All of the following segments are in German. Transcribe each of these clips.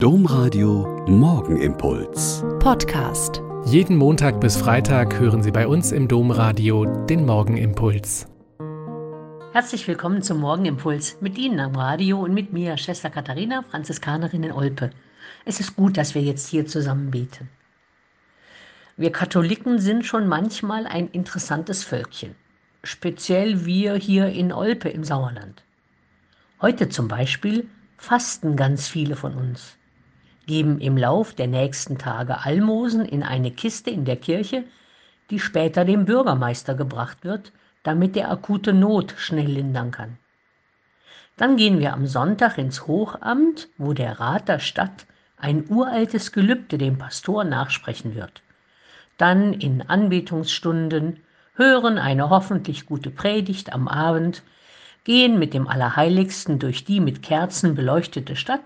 Domradio Morgenimpuls. Podcast. Jeden Montag bis Freitag hören Sie bei uns im Domradio den Morgenimpuls. Herzlich willkommen zum Morgenimpuls mit Ihnen am Radio und mit mir, Schwester Katharina, Franziskanerin in Olpe. Es ist gut, dass wir jetzt hier zusammen beten. Wir Katholiken sind schon manchmal ein interessantes Völkchen. Speziell wir hier in Olpe im Sauerland. Heute zum Beispiel fasten ganz viele von uns geben im Lauf der nächsten Tage Almosen in eine Kiste in der Kirche, die später dem Bürgermeister gebracht wird, damit der akute Not schnell lindern kann. Dann gehen wir am Sonntag ins Hochamt, wo der Rat der Stadt ein uraltes Gelübde dem Pastor nachsprechen wird. Dann in Anbetungsstunden hören eine hoffentlich gute Predigt am Abend, gehen mit dem Allerheiligsten durch die mit Kerzen beleuchtete Stadt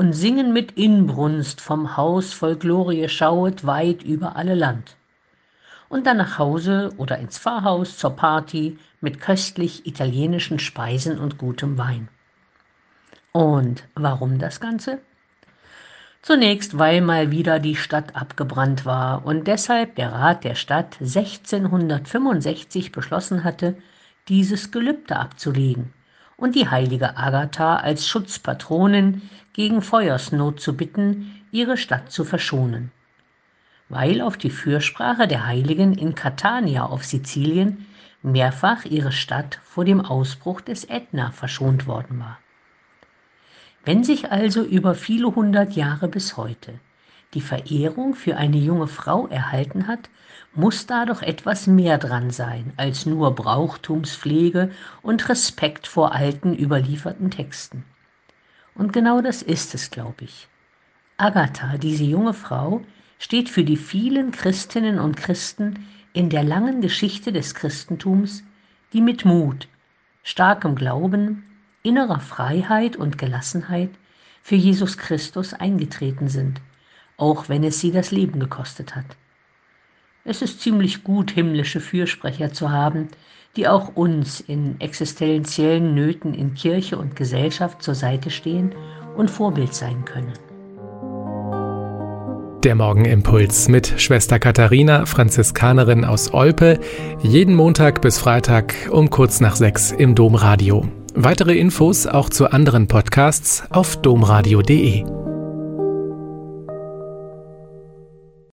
und singen mit Inbrunst vom Haus voll Glorie schauet weit über alle Land. Und dann nach Hause oder ins Pfarrhaus zur Party mit köstlich italienischen Speisen und gutem Wein. Und warum das Ganze? Zunächst, weil mal wieder die Stadt abgebrannt war und deshalb der Rat der Stadt 1665 beschlossen hatte, dieses Gelübde abzulegen und die heilige Agatha als Schutzpatronin gegen Feuersnot zu bitten, ihre Stadt zu verschonen. Weil auf die Fürsprache der Heiligen in Catania auf Sizilien mehrfach ihre Stadt vor dem Ausbruch des Ätna verschont worden war. Wenn sich also über viele hundert Jahre bis heute die Verehrung für eine junge Frau erhalten hat, muss da doch etwas mehr dran sein als nur Brauchtumspflege und Respekt vor alten überlieferten Texten. Und genau das ist es, glaube ich. Agatha, diese junge Frau, steht für die vielen Christinnen und Christen in der langen Geschichte des Christentums, die mit Mut, starkem Glauben, innerer Freiheit und Gelassenheit für Jesus Christus eingetreten sind auch wenn es sie das Leben gekostet hat. Es ist ziemlich gut, himmlische Fürsprecher zu haben, die auch uns in existenziellen Nöten in Kirche und Gesellschaft zur Seite stehen und Vorbild sein können. Der Morgenimpuls mit Schwester Katharina, Franziskanerin aus Olpe, jeden Montag bis Freitag um kurz nach sechs im Domradio. Weitere Infos auch zu anderen Podcasts auf domradio.de.